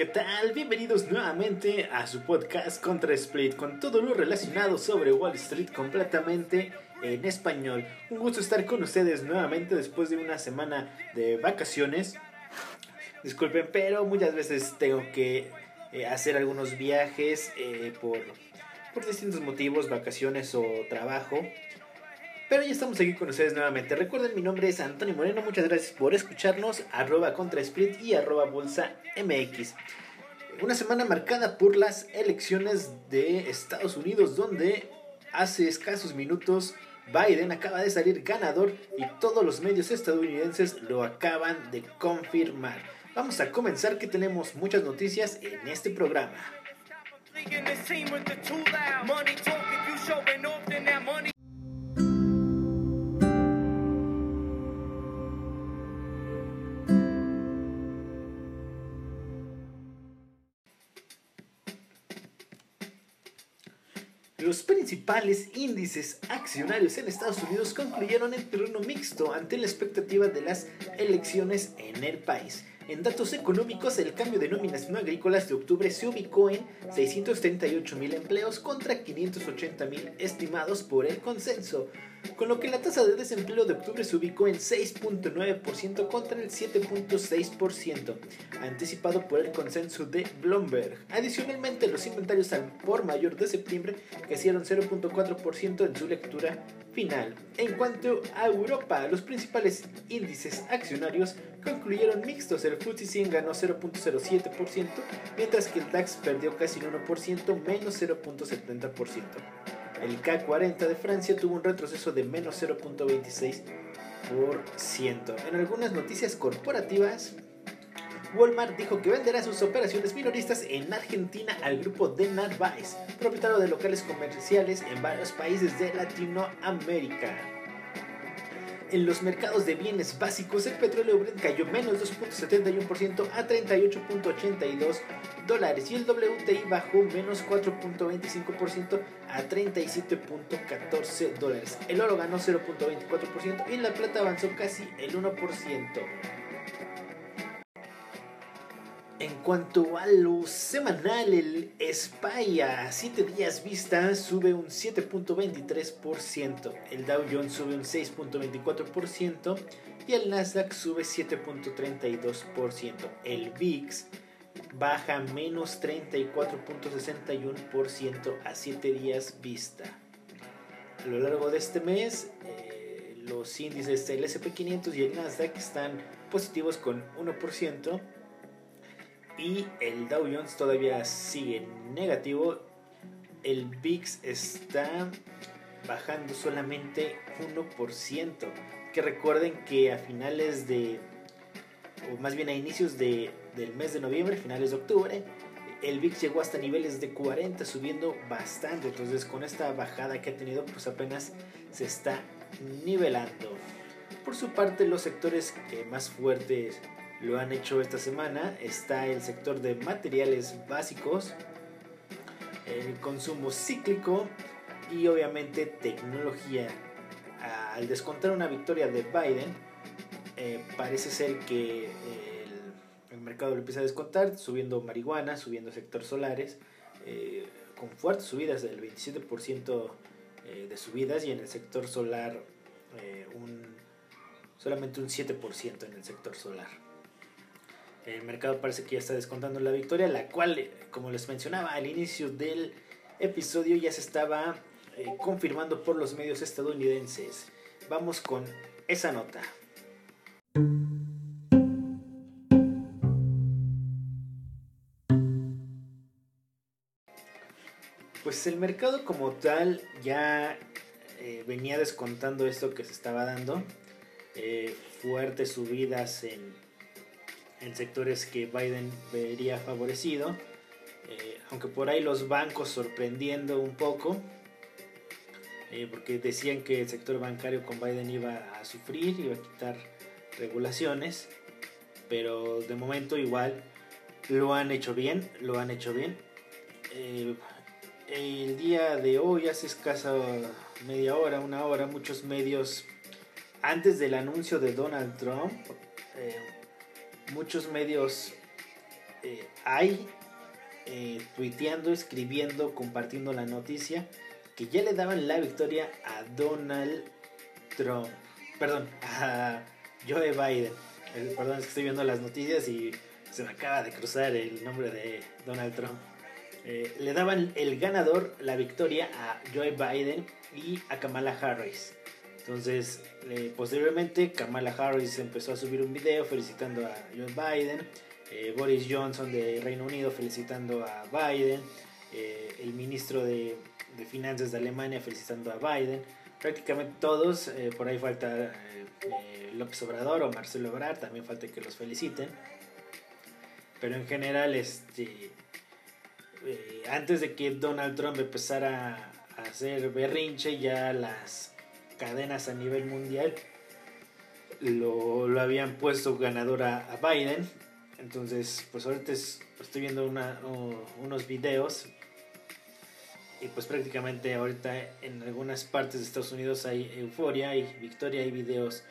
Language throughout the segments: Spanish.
¿Qué tal? Bienvenidos nuevamente a su podcast Contra Split con todo lo relacionado sobre Wall Street completamente en español. Un gusto estar con ustedes nuevamente después de una semana de vacaciones. Disculpen, pero muchas veces tengo que eh, hacer algunos viajes eh, por, por distintos motivos, vacaciones o trabajo. Pero ya estamos aquí con ustedes nuevamente. Recuerden, mi nombre es Antonio Moreno. Muchas gracias por escucharnos. Arroba contra Split y arroba Bolsa MX. Una semana marcada por las elecciones de Estados Unidos, donde hace escasos minutos Biden acaba de salir ganador y todos los medios estadounidenses lo acaban de confirmar. Vamos a comenzar que tenemos muchas noticias en este programa. Los principales índices accionarios en Estados Unidos concluyeron en terreno mixto ante la expectativa de las elecciones en el país. En datos económicos, el cambio de nóminas no agrícolas de octubre se ubicó en 638 mil empleos contra 580 mil estimados por el consenso, con lo que la tasa de desempleo de octubre se ubicó en 6.9% contra el 7.6%, anticipado por el consenso de Bloomberg. Adicionalmente, los inventarios al por mayor de septiembre crecieron 0.4% en su lectura final. En cuanto a Europa, los principales índices accionarios concluyeron mixtos. El FTSE 100 ganó 0.07%, mientras que el DAX perdió casi un 1%, menos 0.70%. El K40 de Francia tuvo un retroceso de menos 0.26%. En algunas noticias corporativas, Walmart dijo que venderá sus operaciones minoristas en Argentina al grupo de Narváez, propietario de locales comerciales en varios países de Latinoamérica. En los mercados de bienes básicos, el petróleo Brent cayó menos 2.71% a 38.82 dólares y el WTI bajó menos 4.25% a 37.14 dólares. El oro ganó 0.24% y la plata avanzó casi el 1%. En cuanto a lo semanal, el SPY a 7 días vista sube un 7.23%, el Dow Jones sube un 6.24% y el Nasdaq sube 7.32%. El VIX baja menos 34.61% a 7 días vista. A lo largo de este mes, eh, los índices del SP500 y el Nasdaq están positivos con 1% y el Dow Jones todavía sigue negativo. El VIX está bajando solamente 1%. Que recuerden que a finales de, o más bien a inicios de, del mes de noviembre, finales de octubre, el VIX llegó hasta niveles de 40, subiendo bastante. Entonces con esta bajada que ha tenido, pues apenas se está nivelando. Por su parte, los sectores que más fuertes lo han hecho esta semana. Está el sector de materiales básicos, el consumo cíclico y obviamente tecnología. Al descontar una victoria de Biden, eh, parece ser que el, mercado lo empieza a descontar, subiendo marihuana, subiendo sector solares, eh, con fuertes subidas del 27% eh, de subidas y en el sector solar un, solamente un 7% en el sector solar. El mercado parece que ya está descontando la victoria, la cual, como les mencionaba al inicio del episodio, ya se estaba eh, confirmando por los medios estadounidenses. Vamos con esa nota. Pues el mercado como tal ya eh, venía descontando esto que se estaba dando. Eh, fuertes subidas en en sectores que Biden vería favorecido, eh, aunque por ahí los bancos sorprendiendo un poco, eh, porque decían que el sector bancario con Biden iba a sufrir, iba a quitar regulaciones, pero de momento igual lo han hecho bien, lo han hecho bien. Eh, el día de hoy, hace escasa media hora, una hora, muchos medios, antes del anuncio de Donald Trump, muchos medios eh, hay eh, tuiteando, escribiendo, compartiendo la noticia que ya le daban la victoria a Donald Trump. Perdón, a Joe Biden. perdón, es que estoy viendo las noticias y se me acaba de cruzar el nombre de Donald Trump. Eh, le daban el ganador, la victoria a Joe Biden y a Kamala Harris. Entonces, eh, posteriormente Kamala Harris empezó a subir un video felicitando a Joe Biden, eh, Boris Johnson de Reino Unido felicitando a Biden, el ministro de, de, Finanzas de Alemania felicitando a Biden, prácticamente todos, por ahí falta López Obrador o Marcelo Obrador, también falta que los feliciten, pero en general, este, antes de que Donald Trump empezara a hacer berrinche, ya las cadenas a nivel mundial lo, lo habían puesto ganador a, Biden. Entonces, pues ahorita estoy viendo unos videos y pues prácticamente ahorita en algunas partes de Estados Unidos hay euforia, hay victoria, hay videos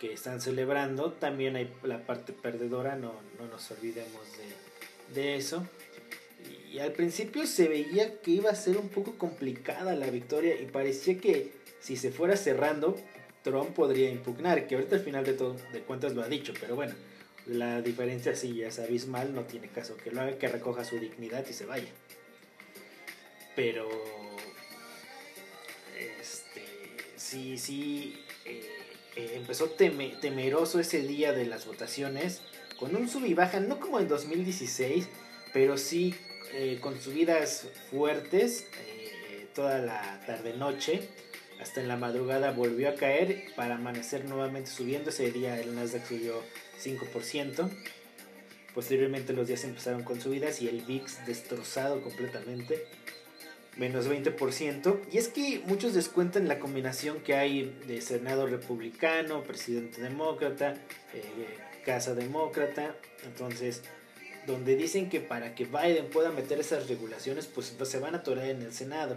que están celebrando. También hay la parte perdedora, no, no nos olvidemos de, de eso. Y al principio se veía que iba a ser un poco complicada la victoria y parecía que si se fuera cerrando, Trump podría impugnar, que ahorita al final de, todo, de cuentas lo ha dicho, pero bueno, la diferencia sí ya es abismal, no tiene caso que lo haga, que recoja su dignidad y se vaya. Pero, este, sí, sí, eh, eh, empezó temeroso ese día de las votaciones, con un sub y baja, no como en 2016, pero sí eh, con subidas fuertes toda la tarde-noche hasta en la madrugada volvió a caer para amanecer nuevamente subiendo. Ese día el Nasdaq subió 5%. Posteriormente los días empezaron con subidas y el VIX destrozado completamente. Menos 20%. Y es que muchos descuentan la combinación que hay de Senado republicano, presidente demócrata, eh, Casa demócrata. Entonces, donde dicen que para que Biden pueda meter esas regulaciones, pues, se van a atorar en el Senado.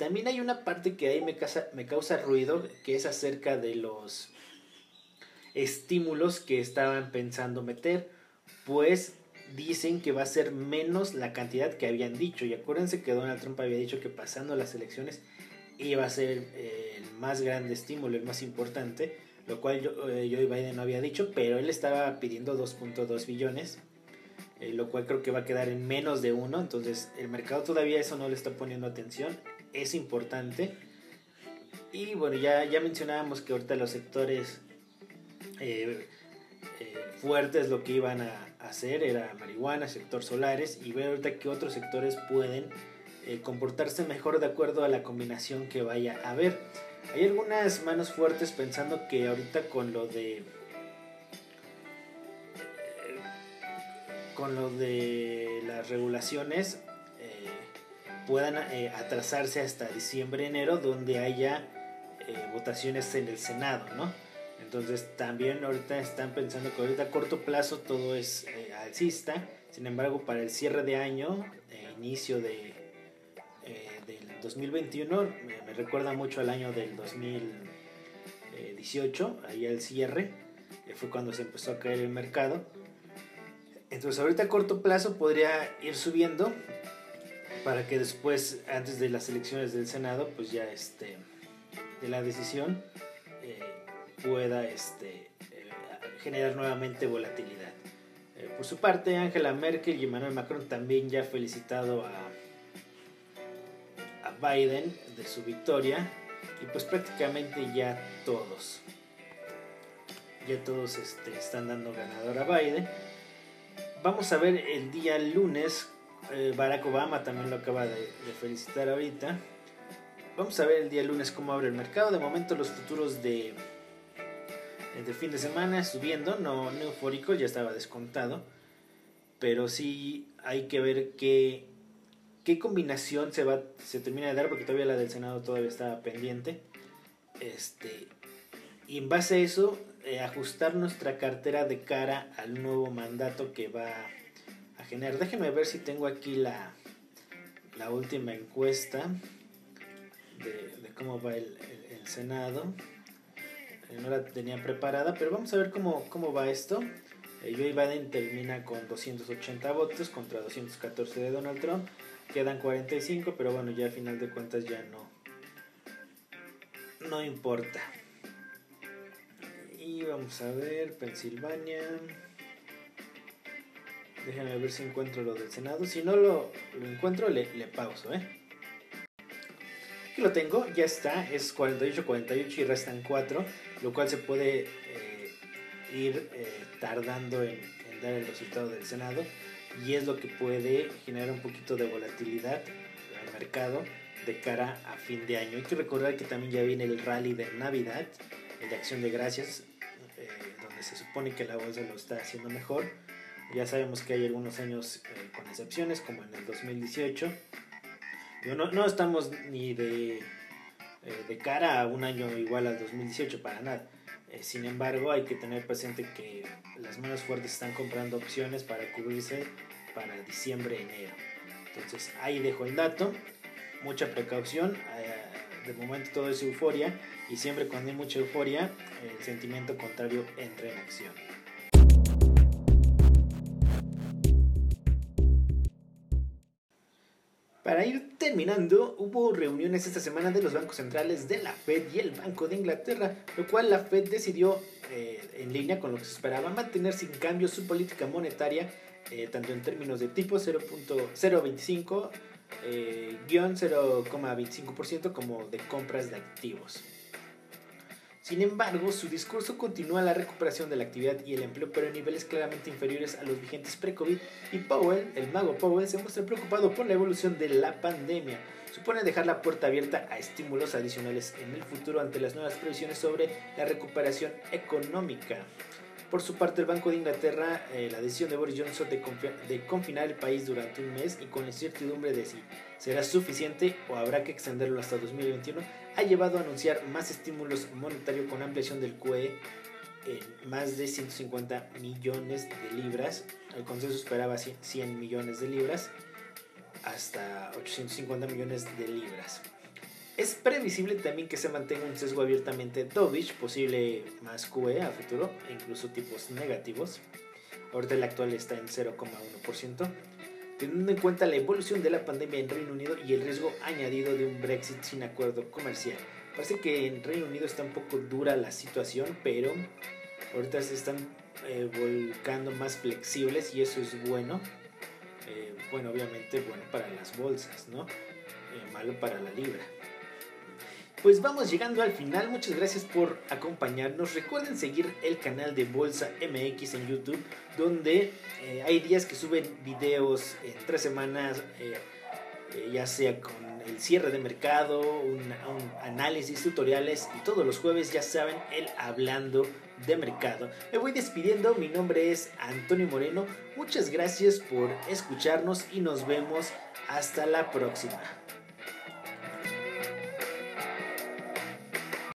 También hay una parte que ahí me causa, me causa ruido, que es acerca de los estímulos que estaban pensando meter, pues dicen que va a ser menos la cantidad que habían dicho. Y acuérdense que Donald Trump había dicho que pasando las elecciones iba a ser el más grande estímulo, el más importante, lo cual yo, eh, Joe Biden no había dicho, pero él estaba pidiendo 2.2 billones, eh, lo cual creo que va a quedar en menos de uno, entonces el mercado todavía eso no le está poniendo atención es importante. Y bueno, ya, ya mencionábamos que ahorita los sectores eh, eh, fuertes lo que iban a hacer era marihuana, sector solares y ver ahorita que otros sectores pueden eh, comportarse mejor de acuerdo a la combinación que vaya a haber. Hay algunas manos fuertes pensando que ahorita con lo de con lo de las regulaciones puedan eh, atrasarse hasta diciembre, enero, donde haya eh, votaciones en el Senado, ¿no? Entonces también ahorita están pensando que ahorita a corto plazo todo es eh, alcista, sin embargo para el cierre de año, inicio de, del 2021, me, recuerda mucho al año del 2018, ahí el cierre, fue cuando se empezó a caer el mercado. Entonces ahorita a corto plazo podría ir subiendo para que después, antes de las elecciones del Senado, pues ya este, de la decisión eh, pueda este, eh, generar nuevamente volatilidad. Eh, por su parte, Angela Merkel y Emmanuel Macron también ya felicitado a, a Biden de su victoria y pues prácticamente ya todos, ya todos este, están dando ganador a Biden. Vamos a ver el día lunes eh, Barack Obama también lo acaba de, felicitar ahorita. Vamos a ver el día lunes cómo abre el mercado. De momento los futuros de, eh, de fin de semana subiendo, no, no eufórico, ya estaba descontado. Pero sí hay que ver qué, qué combinación se, va, se termina de dar, porque todavía la del Senado todavía está pendiente. Este, y en base a eso, eh, ajustar nuestra cartera de cara al nuevo mandato que va Déjenme ver si tengo aquí la, la última encuesta de, cómo va el, Senado. Eh, no la tenía preparada, pero vamos a ver cómo, cómo va esto. Eh, Joe Biden termina con 280 votos contra 214 de Donald Trump. Quedan 45, pero bueno, ya a final de cuentas ya no. No importa. Y vamos a ver, Pensilvania. Déjenme ver si encuentro lo del Senado. Si no lo, lo encuentro, le, le pauso, ¿eh? Aquí lo tengo, ya está. Es 48-48 y restan 4, lo cual se puede eh, ir eh, tardando en, en dar el resultado del Senado. Y es lo que puede generar un poquito de volatilidad al mercado de cara a fin de año. Hay que recordar que también ya viene el rally de Navidad, el de Acción de Gracias, eh, donde se supone que la bolsa lo está haciendo mejor. Ya sabemos que hay algunos años eh, con excepciones, como en el 2018. No, no estamos ni de, eh, de cara a un año igual al 2018 para nada. Eh, sin embargo, hay que tener presente que las manos fuertes están comprando opciones para cubrirse para diciembre, enero. Entonces ahí dejo el dato. Mucha precaución. Eh, de momento todo es euforia y siempre cuando hay mucha euforia, el sentimiento contrario entra en acción. Para ir terminando, hubo reuniones esta semana de los bancos centrales de la Fed y el Banco de Inglaterra, lo cual la Fed decidió, eh, en línea con lo que se esperaba, mantener sin cambio su política monetaria, eh, tanto en términos de tipo 0.025, eh, 0,25% como de compras de activos. Sin embargo, su discurso continúa la recuperación de la actividad y el empleo, pero en niveles claramente inferiores a los vigentes pre-COVID, y Powell, el mago Powell, se muestra preocupado por la evolución de la pandemia. Supone dejar la puerta abierta a estímulos adicionales en el futuro ante las nuevas previsiones sobre la recuperación económica. Por su parte, el Banco de Inglaterra, eh, la decisión de Boris Johnson de, confinar el país durante un mes y con la incertidumbre de si será suficiente o habrá que extenderlo hasta 2021, ha llevado a anunciar más estímulos monetarios con ampliación del QE en más de 150 millones de libras. El consenso esperaba 100 millones de libras hasta 850 millones de libras. Es previsible también que se mantenga un sesgo abiertamente dovish, posible más QE a futuro, e incluso tipos negativos. Ahorita el actual está en 0,1%. Teniendo en cuenta la evolución de la pandemia en Reino Unido y el riesgo añadido de un Brexit sin acuerdo comercial. Parece que en Reino Unido está un poco dura la situación, pero ahorita se están eh, volcando más flexibles y eso es bueno. Eh, bueno, obviamente bueno para las bolsas, ¿no? Eh, malo para la libra. Pues vamos llegando al final, muchas gracias por acompañarnos. Recuerden seguir el canal de Bolsa MX en YouTube, donde eh, hay días que suben videos en tres semanas, eh, eh, ya sea con el cierre de mercado, un, un, análisis, tutoriales y todos los jueves ya saben el hablando de mercado. Me voy despidiendo, mi nombre es Antonio Moreno, muchas gracias por escucharnos y nos vemos hasta la próxima.